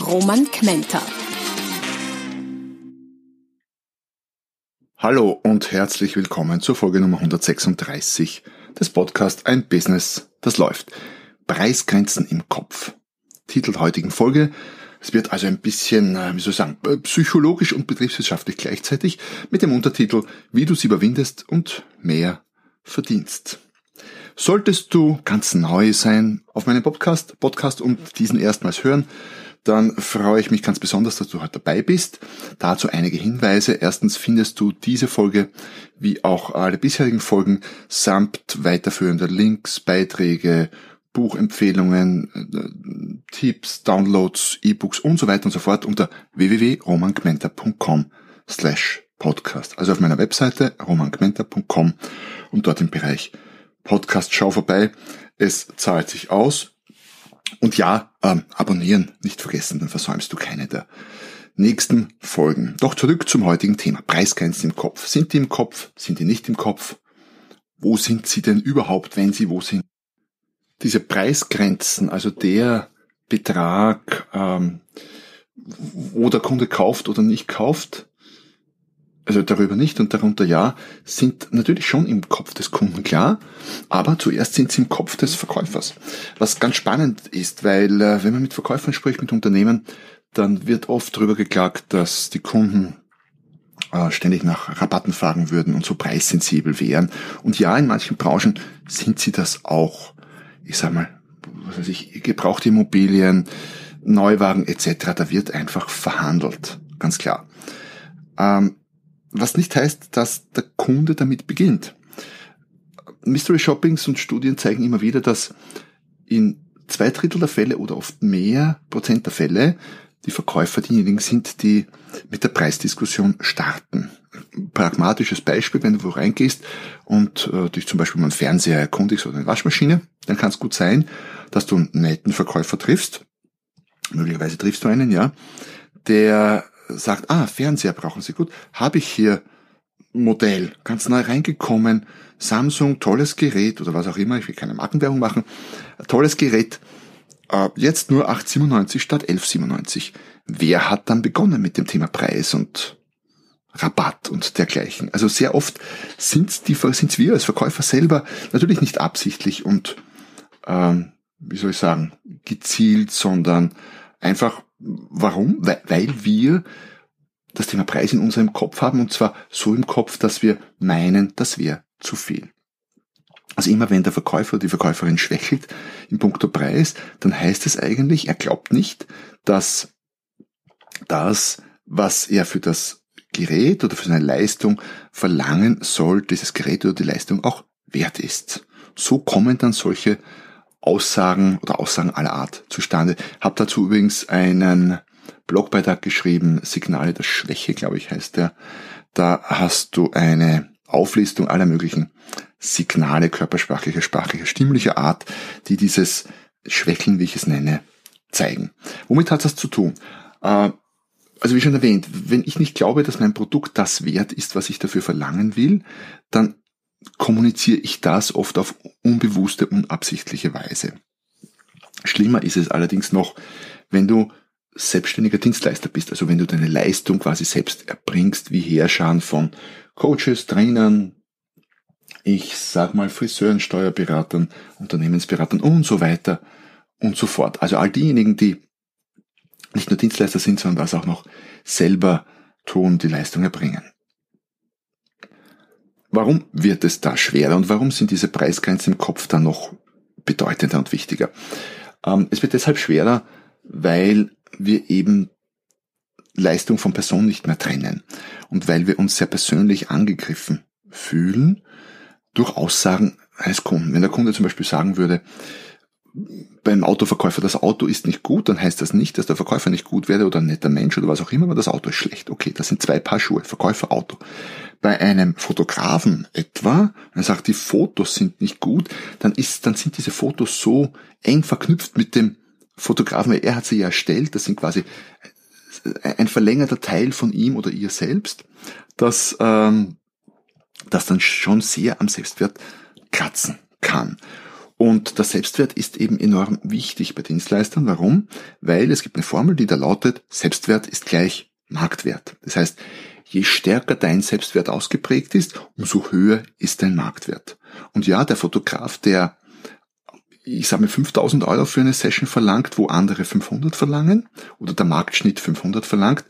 Roman Kmenter. Hallo und herzlich willkommen zur Folge Nummer 136 des Podcasts Ein Business, das läuft. Preisgrenzen im Kopf. Titel der heutigen Folge. Es wird also ein bisschen, äh, wie soll ich sagen, äh, psychologisch und betriebswirtschaftlich gleichzeitig mit dem Untertitel Wie du sie überwindest und mehr verdienst. Solltest du ganz neu sein auf meinem Podcast, Podcast und diesen erstmals hören, dann freue ich mich ganz besonders, dass du heute dabei bist. Dazu einige Hinweise. Erstens findest du diese Folge wie auch alle bisherigen Folgen samt weiterführender Links, Beiträge, Buchempfehlungen, äh, Tipps, Downloads, E-Books und so weiter und so fort unter www.romangmenta.com slash podcast. Also auf meiner Webseite romangmenta.com und dort im Bereich Podcast schau vorbei. Es zahlt sich aus. Und ja, ähm, abonnieren nicht vergessen, dann versäumst du keine der nächsten Folgen. Doch zurück zum heutigen Thema. Preisgrenzen im Kopf. Sind die im Kopf? Sind die nicht im Kopf? Wo sind sie denn überhaupt, wenn sie wo sind? Diese Preisgrenzen, also der Betrag, ähm, wo der Kunde kauft oder nicht kauft, also darüber nicht und darunter ja, sind natürlich schon im Kopf des Kunden klar, aber zuerst sind sie im Kopf des Verkäufers. Was ganz spannend ist, weil äh, wenn man mit Verkäufern spricht, mit Unternehmen, dann wird oft darüber geklagt, dass die Kunden äh, ständig nach Rabatten fragen würden und so preissensibel wären. Und ja, in manchen Branchen sind sie das auch. Ich sag mal, was weiß ich, gebrauchte Immobilien, Neuwagen etc., da wird einfach verhandelt. Ganz klar. Ähm, was nicht heißt, dass der Kunde damit beginnt. Mystery Shoppings und Studien zeigen immer wieder, dass in zwei Drittel der Fälle oder oft mehr Prozent der Fälle die Verkäufer diejenigen sind, die mit der Preisdiskussion starten. Pragmatisches Beispiel, wenn du wo reingehst und äh, dich zum Beispiel mal einen Fernseher erkundigst oder eine Waschmaschine, dann kann es gut sein, dass du einen netten Verkäufer triffst. Möglicherweise triffst du einen, ja, der sagt, ah, Fernseher brauchen Sie gut, habe ich hier Modell, ganz neu reingekommen, Samsung, tolles Gerät oder was auch immer, ich will keine Markenwerbung machen, tolles Gerät, äh, jetzt nur 8,97 statt 11,97. Wer hat dann begonnen mit dem Thema Preis und Rabatt und dergleichen? Also sehr oft sind die sind's wir als Verkäufer selber natürlich nicht absichtlich und ähm, wie soll ich sagen, gezielt, sondern einfach Warum? Weil wir das Thema Preis in unserem Kopf haben und zwar so im Kopf, dass wir meinen, das wäre zu viel. Also immer wenn der Verkäufer oder die Verkäuferin schwächelt im Punkto Preis, dann heißt es eigentlich, er glaubt nicht, dass das, was er für das Gerät oder für seine Leistung verlangen soll, dieses Gerät oder die Leistung auch wert ist. So kommen dann solche Aussagen oder Aussagen aller Art zustande. Hab dazu übrigens einen Blogbeitrag geschrieben, Signale der Schwäche, glaube ich, heißt der. Da hast du eine Auflistung aller möglichen Signale körpersprachlicher, sprachlicher, stimmlicher Art, die dieses Schwächeln, wie ich es nenne, zeigen. Womit hat das zu tun? Äh, also wie schon erwähnt, wenn ich nicht glaube, dass mein Produkt das wert ist, was ich dafür verlangen will, dann kommuniziere ich das oft auf unbewusste, unabsichtliche Weise. Schlimmer ist es allerdings noch, wenn du selbstständiger Dienstleister bist, also wenn du deine Leistung quasi selbst erbringst, wie Herrscher von Coaches, Trainern, ich sag mal Friseuren, Steuerberatern, Unternehmensberatern und so weiter und so fort. Also all diejenigen, die nicht nur Dienstleister sind, sondern das auch noch selber tun, die Leistung erbringen. Warum wird es da schwerer und warum sind diese Preisgrenzen im Kopf dann noch bedeutender und wichtiger? Ähm, es wird deshalb schwerer, weil wir eben Leistung von Person nicht mehr trennen und weil wir uns sehr persönlich angegriffen fühlen durch Aussagen eines Kunden. Wenn der Kunde zum Beispiel sagen würde, beim Autoverkäufer, das Auto ist nicht gut, dann heißt das nicht, dass der Verkäufer nicht gut werde oder ein netter Mensch oder was auch immer, aber das Auto ist schlecht. Okay, das sind zwei Paar Schuhe, Verkäufer, Auto. Bei einem Fotografen etwa, er sagt, die Fotos sind nicht gut, dann ist, dann sind diese Fotos so eng verknüpft mit dem Fotografen, weil er hat sie ja erstellt, das sind quasi ein verlängerter Teil von ihm oder ihr selbst, dass ähm, das dann schon sehr am Selbstwert kratzen kann. Und der Selbstwert ist eben enorm wichtig bei Dienstleistern. Warum? Weil es gibt eine Formel, die da lautet, Selbstwert ist gleich Marktwert. Das heißt, je stärker dein Selbstwert ausgeprägt ist, umso höher ist dein Marktwert. Und ja, der Fotograf, der, ich sage mir, 5000 Euro für eine Session verlangt, wo andere 500 verlangen, oder der Marktschnitt 500 verlangt,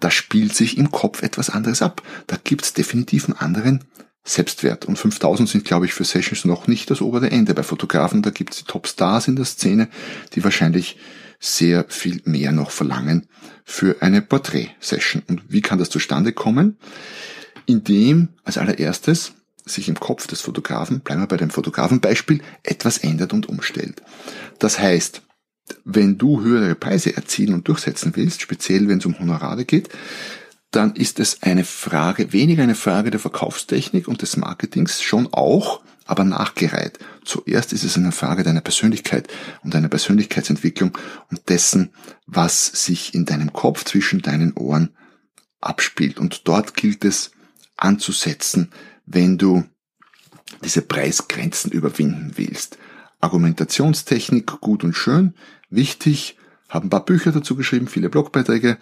da spielt sich im Kopf etwas anderes ab. Da gibt es definitiv einen anderen Selbstwert. Und 5000 sind, glaube ich, für Sessions noch nicht das obere Ende. Bei Fotografen, da gibt es die Topstars in der Szene, die wahrscheinlich sehr viel mehr noch verlangen für eine Porträt-Session. Und wie kann das zustande kommen? Indem als allererstes sich im Kopf des Fotografen, bleiben wir bei dem Fotografenbeispiel, etwas ändert und umstellt. Das heißt, wenn du höhere Preise erzielen und durchsetzen willst, speziell wenn es um Honorare geht, dann ist es eine Frage, weniger eine Frage der Verkaufstechnik und des Marketings, schon auch, aber nachgereiht. Zuerst ist es eine Frage deiner Persönlichkeit und deiner Persönlichkeitsentwicklung und dessen, was sich in deinem Kopf zwischen deinen Ohren abspielt. Und dort gilt es anzusetzen, wenn du diese Preisgrenzen überwinden willst. Argumentationstechnik gut und schön, wichtig, haben ein paar Bücher dazu geschrieben, viele Blogbeiträge,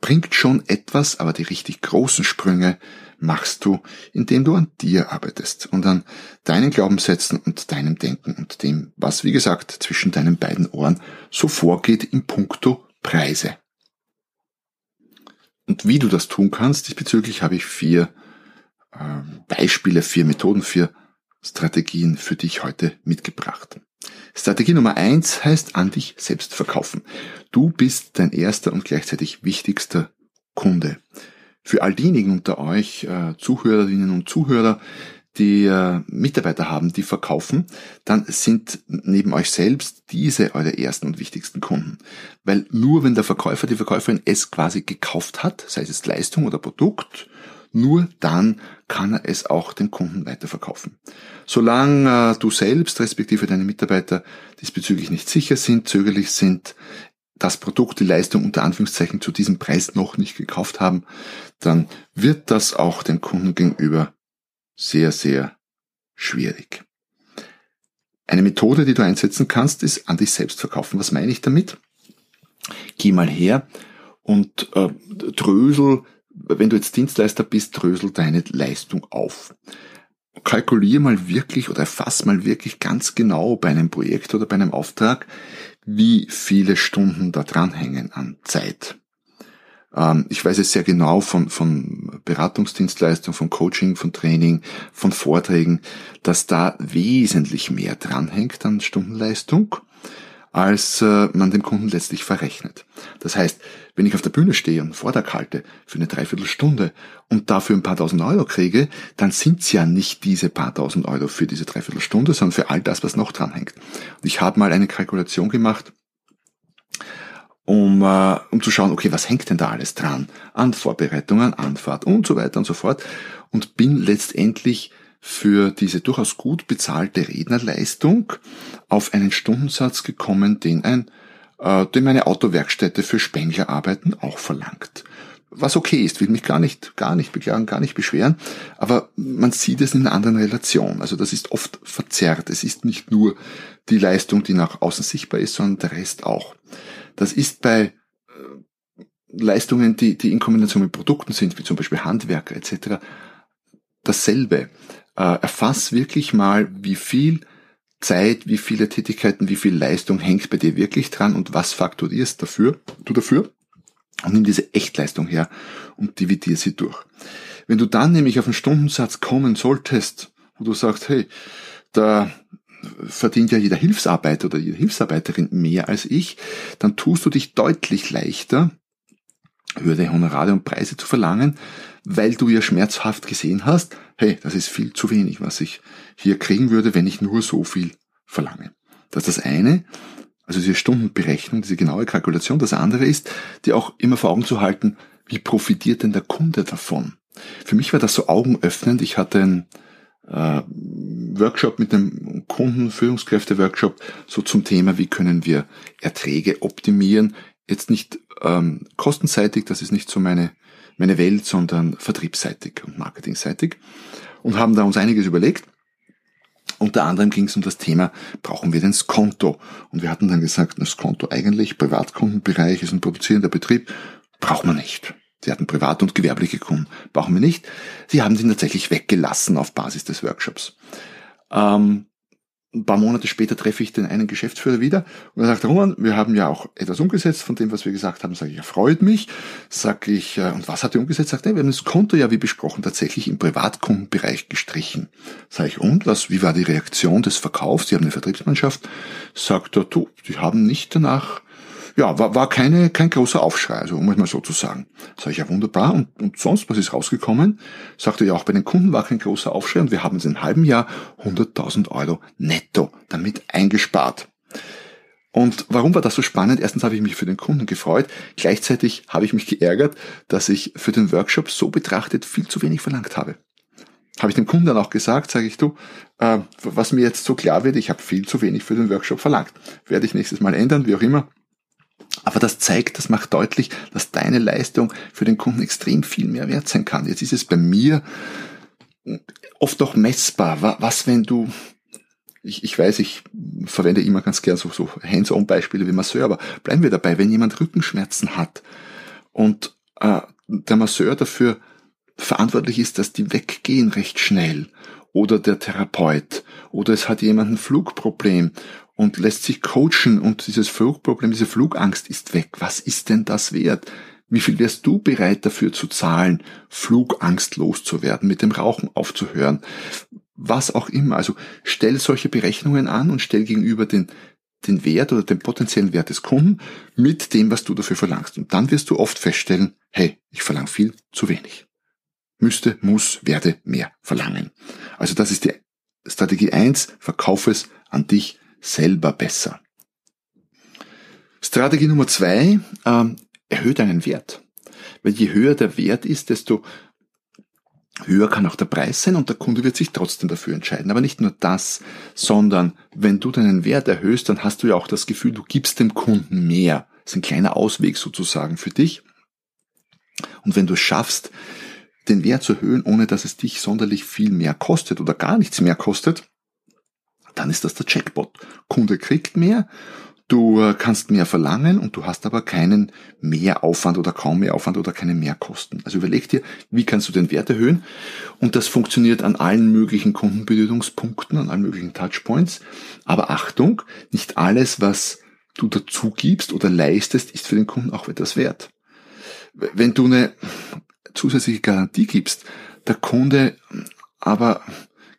bringt schon etwas, aber die richtig großen Sprünge machst du, indem du an dir arbeitest und an deinen Glaubenssätzen und deinem Denken und dem, was wie gesagt zwischen deinen beiden Ohren so vorgeht im Punkto Preise. Und wie du das tun kannst, diesbezüglich habe ich vier äh, Beispiele, vier Methoden, vier Strategien für dich heute mitgebracht. Strategie Nummer eins heißt an dich selbst verkaufen. Du bist dein erster und gleichzeitig wichtigster Kunde. Für all diejenigen unter euch, äh, Zuhörerinnen und Zuhörer, die äh, Mitarbeiter haben, die verkaufen, dann sind neben euch selbst diese eure ersten und wichtigsten Kunden. Weil nur wenn der Verkäufer, die Verkäuferin es quasi gekauft hat, sei es Leistung oder Produkt, nur dann kann er es auch dem Kunden weiterverkaufen. Solange äh, du selbst, respektive deine Mitarbeiter diesbezüglich nicht sicher sind, zögerlich sind, das Produkt, die Leistung unter Anführungszeichen zu diesem Preis noch nicht gekauft haben, dann wird das auch dem Kunden gegenüber sehr, sehr schwierig. Eine Methode, die du einsetzen kannst, ist an dich selbst verkaufen. Was meine ich damit? Geh mal her und äh, drösel wenn du jetzt Dienstleister bist, drösel deine Leistung auf. Kalkulier mal wirklich oder erfass mal wirklich ganz genau bei einem Projekt oder bei einem Auftrag, wie viele Stunden da dranhängen an Zeit. Ähm, ich weiß es sehr genau von, von Beratungsdienstleistung, von Coaching, von Training, von Vorträgen, dass da wesentlich mehr dranhängt an Stundenleistung als äh, man dem Kunden letztlich verrechnet. Das heißt, wenn ich auf der Bühne stehe und einen Vortrag halte für eine Dreiviertelstunde und dafür ein paar tausend Euro kriege, dann sind es ja nicht diese paar tausend Euro für diese Dreiviertelstunde, sondern für all das, was noch dran hängt. Und ich habe mal eine Kalkulation gemacht, um, äh, um zu schauen, okay, was hängt denn da alles dran? An Vorbereitung, an Anfahrt und so weiter und so fort. Und bin letztendlich für diese durchaus gut bezahlte Rednerleistung auf einen Stundensatz gekommen, den ein äh, den meine Autowerkstätte für Spenglerarbeiten auch verlangt. Was okay ist, will mich gar nicht, gar nicht beklagen, gar nicht beschweren, aber man sieht es in einer anderen Relation. Also das ist oft verzerrt. Es ist nicht nur die Leistung, die nach außen sichtbar ist, sondern der Rest auch. Das ist bei äh, Leistungen, die, die in Kombination mit Produkten sind, wie zum Beispiel Handwerker etc., dasselbe äh, erfass wirklich mal, wie viel Zeit, wie viele Tätigkeiten, wie viel Leistung hängt bei dir wirklich dran und was fakturierst dafür, du dafür und nimm diese Echtleistung her und dividier sie durch. Wenn du dann nämlich auf einen Stundensatz kommen solltest, wo du sagst, hey, da verdient ja jeder Hilfsarbeiter oder jede Hilfsarbeiterin mehr als ich, dann tust du dich deutlich leichter, höhere Honorare und Preise zu verlangen, weil du ja schmerzhaft gesehen hast, hey, das ist viel zu wenig, was ich hier kriegen würde, wenn ich nur so viel verlange. Das ist das eine, also diese Stundenberechnung, diese genaue Kalkulation. Das andere ist, dir auch immer vor Augen zu halten, wie profitiert denn der Kunde davon? Für mich war das so augenöffnend. Ich hatte einen äh, Workshop mit einem Kunden, Führungskräfte-Workshop, so zum Thema, wie können wir Erträge optimieren. Jetzt nicht ähm, kostenseitig, das ist nicht so meine, meine Welt, sondern vertriebsseitig und marketingseitig. Und haben da uns einiges überlegt. Unter anderem ging es um das Thema, brauchen wir denn das Konto? Und wir hatten dann gesagt, das Konto eigentlich, Privatkundenbereich ist ein produzierender Betrieb, braucht man nicht. Sie hatten privat und gewerbliche Kunden, brauchen wir nicht. Sie haben sie tatsächlich weggelassen auf Basis des Workshops. Ähm, ein paar Monate später treffe ich den einen Geschäftsführer wieder und er sagt, Roman, wir haben ja auch etwas umgesetzt von dem, was wir gesagt haben. Sage ich, er freut mich. Sag ich, äh, und was hat er umgesetzt? Sagt er, wir haben das Konto ja, wie besprochen, tatsächlich im Privatkundenbereich gestrichen. Sage ich, und was, wie war die Reaktion des Verkaufs? Sie haben eine Vertriebsmannschaft. Sagt er, du, die haben nicht danach ja, war, war keine, kein großer Aufschrei, also um es mal so zu sagen. Sag ich ja wunderbar. Und, und sonst, was ist rausgekommen? Sagte ja auch bei den Kunden war kein großer Aufschrei und wir haben in einem halben Jahr 100.000 Euro netto damit eingespart. Und warum war das so spannend? Erstens habe ich mich für den Kunden gefreut. Gleichzeitig habe ich mich geärgert, dass ich für den Workshop so betrachtet viel zu wenig verlangt habe. Habe ich dem Kunden dann auch gesagt, sage ich du, äh, was mir jetzt so klar wird, ich habe viel zu wenig für den Workshop verlangt. Werde ich nächstes Mal ändern, wie auch immer. Aber das zeigt, das macht deutlich, dass deine Leistung für den Kunden extrem viel mehr wert sein kann. Jetzt ist es bei mir oft auch messbar. Was, wenn du, ich, ich weiß, ich verwende immer ganz gern so, so Hands-on-Beispiele wie Masseur, aber bleiben wir dabei, wenn jemand Rückenschmerzen hat und äh, der Masseur dafür verantwortlich ist, dass die weggehen recht schnell oder der Therapeut oder es hat jemand ein Flugproblem und lässt sich coachen und dieses Flugproblem, diese Flugangst ist weg. Was ist denn das wert? Wie viel wärst du bereit dafür zu zahlen, Flugangst loszuwerden, mit dem Rauchen aufzuhören? Was auch immer. Also stell solche Berechnungen an und stell gegenüber den, den Wert oder den potenziellen Wert des Kunden mit dem, was du dafür verlangst. Und dann wirst du oft feststellen, hey, ich verlange viel zu wenig. Müsste, muss, werde mehr verlangen. Also das ist die Strategie eins: verkauf es an dich selber besser. Strategie Nummer zwei, ähm, erhöht deinen Wert. Weil je höher der Wert ist, desto höher kann auch der Preis sein und der Kunde wird sich trotzdem dafür entscheiden. Aber nicht nur das, sondern wenn du deinen Wert erhöhst, dann hast du ja auch das Gefühl, du gibst dem Kunden mehr. Das ist ein kleiner Ausweg sozusagen für dich. Und wenn du es schaffst, den Wert zu erhöhen, ohne dass es dich sonderlich viel mehr kostet oder gar nichts mehr kostet, dann ist das der Jackpot. Kunde kriegt mehr, du äh, kannst mehr verlangen und du hast aber keinen Mehraufwand oder kaum Mehraufwand oder keine Mehrkosten. Also überleg dir, wie kannst du den Wert erhöhen? Und das funktioniert an allen möglichen Kundenberührungspunkten, an allen möglichen Touchpoints. Aber Achtung, nicht alles, was du dazu gibst oder leistest, ist für den Kunden auch etwas wert. Wenn du eine zusätzliche Garantie gibst, der Kunde aber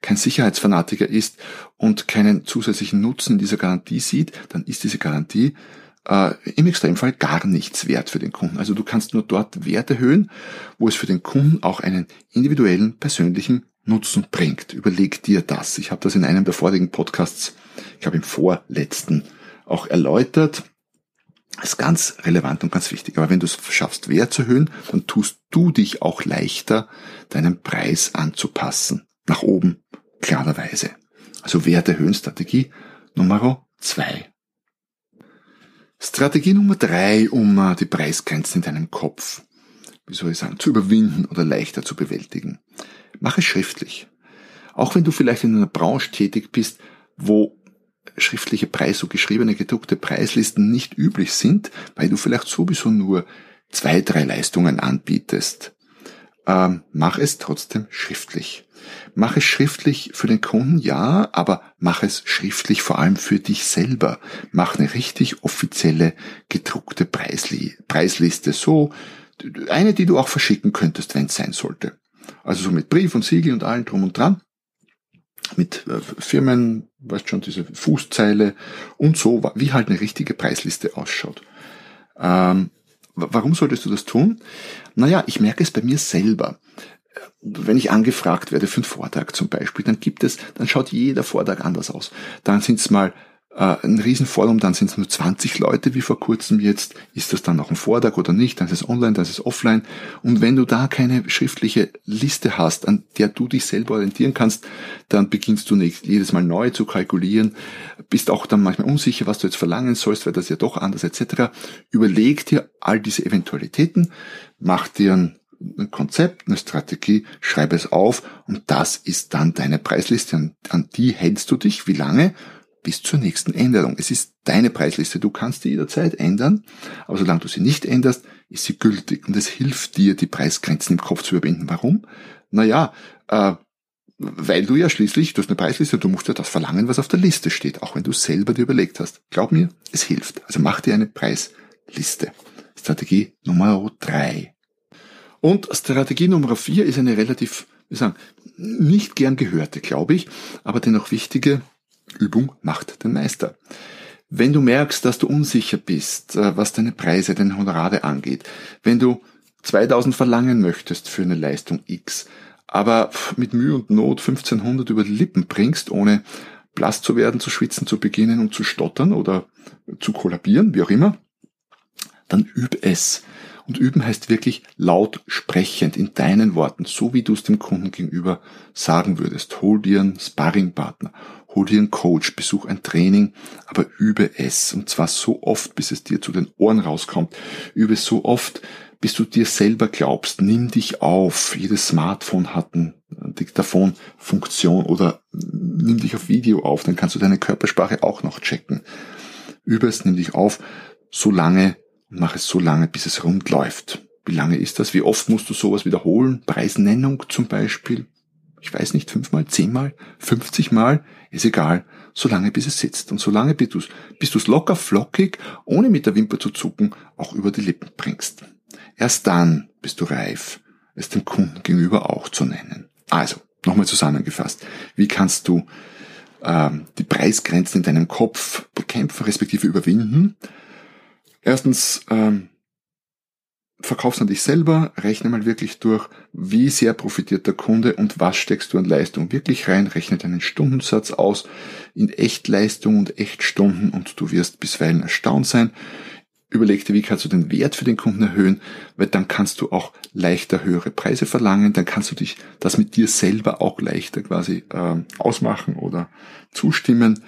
kein Sicherheitsfanatiker ist und keinen zusätzlichen Nutzen dieser Garantie sieht, dann ist diese Garantie äh, im Extremfall gar nichts wert für den Kunden. Also du kannst nur dort Wert erhöhen, wo es für den Kunden auch einen individuellen, persönlichen Nutzen bringt. Überleg dir das. Ich habe das in einem der vorigen Podcasts, ich glaube im vorletzten, auch erläutert. Das ist ganz relevant und ganz wichtig. Aber wenn du es schaffst, Wert zu erhöhen, dann tust du dich auch leichter, deinen Preis anzupassen. Nach oben klarerweise. Also Wert erhöhen Strategie Nummer zwei. Strategie Nummer drei, um äh, die Preisgrenzen in deinem Kopf, wie soll ich sagen, zu überwinden oder leichter zu bewältigen. Mach es schriftlich. Auch wenn du vielleicht in einer Branche tätig bist, wo schriftliche Preis, so geschriebene, gedruckte Preislisten nicht üblich sind, weil du vielleicht sowieso nur zwei, drei Leistungen anbietest. Ähm, mach es trotzdem schriftlich. Mach es schriftlich für den Kunden, ja, aber mach es schriftlich vor allem für dich selber. Mach eine richtig offizielle gedruckte Preisli Preisliste, so eine, die du auch verschicken könntest, wenn es sein sollte. Also so mit Brief und Siegel und allem drum und dran. Mit äh, Firmen, weißt schon, diese Fußzeile und so, wie halt eine richtige Preisliste ausschaut. Ähm, warum solltest du das tun? Naja, ich merke es bei mir selber wenn ich angefragt werde für einen Vortrag zum Beispiel, dann gibt es, dann schaut jeder Vortrag anders aus. Dann sind es mal äh, ein Riesenforum, dann sind es nur 20 Leute wie vor kurzem jetzt. Ist das dann noch ein Vortrag oder nicht? Dann ist es online, dann ist es offline. Und wenn du da keine schriftliche Liste hast, an der du dich selber orientieren kannst, dann beginnst du nicht jedes Mal neu zu kalkulieren, bist auch dann manchmal unsicher, was du jetzt verlangen sollst, weil das ja doch anders etc. Überleg dir all diese Eventualitäten, mach dir ein ein Konzept, eine Strategie, schreibe es auf und das ist dann deine Preisliste. An, an die hältst du dich. Wie lange? Bis zur nächsten Änderung. Es ist deine Preisliste, du kannst die jederzeit ändern, aber solange du sie nicht änderst, ist sie gültig und es hilft dir, die Preisgrenzen im Kopf zu überwinden. Warum? Naja, äh, weil du ja schließlich, du hast eine Preisliste du musst ja das verlangen, was auf der Liste steht, auch wenn du selber dir überlegt hast. Glaub mir, es hilft. Also mach dir eine Preisliste. Strategie Nummer drei. Und Strategie Nummer vier ist eine relativ, wie sagen, nicht gern gehörte, glaube ich, aber dennoch wichtige Übung macht den Meister. Wenn du merkst, dass du unsicher bist, äh, was deine Preise, deine Honorare angeht, wenn du 2000 verlangen möchtest für eine Leistung X, aber mit Mühe und Not 1500 über die Lippen bringst, ohne blass zu werden, zu schwitzen, zu beginnen und zu stottern oder zu kollabieren, wie auch immer, dann üb es. Und üben heißt wirklich laut sprechend in deinen Worten, so wie du es dem Kunden gegenüber sagen würdest. Hol dir einen Sparringpartner, hol dir einen Coach, besuch ein Training, aber übe es. Und zwar so oft, bis es dir zu den Ohren rauskommt. Übe so oft, bis du dir selber glaubst. Nimm dich auf. Jedes Smartphone hat eine Diktaphon-Funktion oder nimm dich auf Video auf. Dann kannst du deine Körpersprache auch noch checken. Übe es, nimm dich auf, so lange und mach es so lange, bis es rund läuft. Wie lange ist das? Wie oft musst du sowas wiederholen? Preisnennung zum Beispiel ich weiß nicht, fünfmal, zehnmal, fünfzigmal, ist egal, solange bis es sitzt und solange bis du bis du's locker flockig, ohne mit der Wimper zu zucken, auch über die Lippen bringst. Erst dann bist du reif, es dem Kunden gegenüber auch zu nennen. Also, nochmal zusammengefasst, wie kannst du ähm, die Preisgrenzen in deinem Kopf bekämpfen, respektive überwinden? Erstens, ähm, verkaufst an dich selber, rechne mal wirklich durch, wie sehr profitiert der Kunde und was steckst du an Leistung wirklich rein, rechne deinen Stundensatz aus in Echtleistung und Echtstunden und du wirst bisweilen erstaunt sein. Überleg dir, wie kannst du den Wert für den Kunden erhöhen, weil dann kannst du auch leichter höhere Preise verlangen, dann kannst du dich das mit dir selber auch leichter quasi äh, ausmachen oder zustimmen.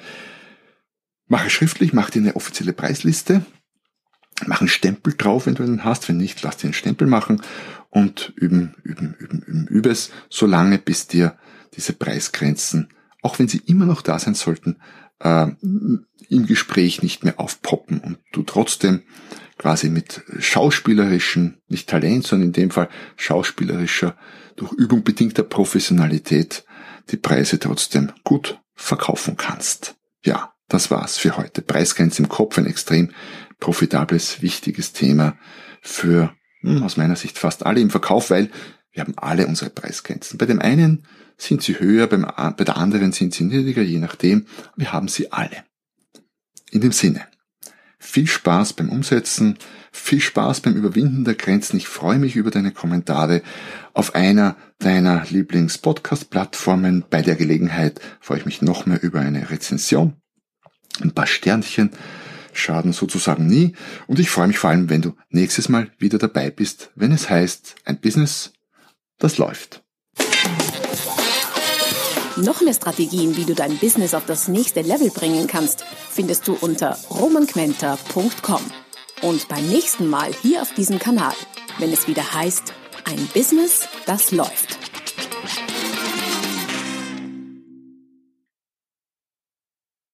Mache schriftlich, mach dir eine offizielle Preisliste, Mach einen Stempel drauf, wenn du einen hast. Wenn nicht, lass dir einen Stempel machen und üben, üben, üben, üben, übe es, solange bis dir diese Preisgrenzen, auch wenn sie immer noch da sein sollten, äh, im Gespräch nicht mehr aufpoppen und du trotzdem quasi mit schauspielerischen, nicht Talent, sondern in dem Fall schauspielerischer, durch Übung bedingter Professionalität die Preise trotzdem gut verkaufen kannst. Ja, das war's für heute. Preisgrenze im Kopf, ein extrem profitables, wichtiges Thema für hm, aus meiner Sicht fast alle im Verkauf, weil wir haben alle unsere Preisgrenzen. Bei dem einen sind sie höher, beim, bei der anderen sind sie niedriger, je nachdem. Wir haben sie alle. In dem Sinne, viel Spaß beim Umsetzen, viel Spaß beim Überwinden der Grenzen. Ich freue mich über deine Kommentare auf einer deiner Lieblings-Podcast-Plattformen. Bei der Gelegenheit freue ich mich noch mehr über eine Rezension, ein paar Sternchen schaden sozusagen nie. Und ich freue mich vor allem, wenn du nächstes Mal wieder dabei bist, wenn es heißt, ein Business, das läuft. Noch mehr Strategien, wie du dein Business auf das nächste Level bringen kannst, findest du unter romanquenter.com. Und beim nächsten Mal hier auf diesem Kanal, wenn es wieder heißt, ein Business, das läuft.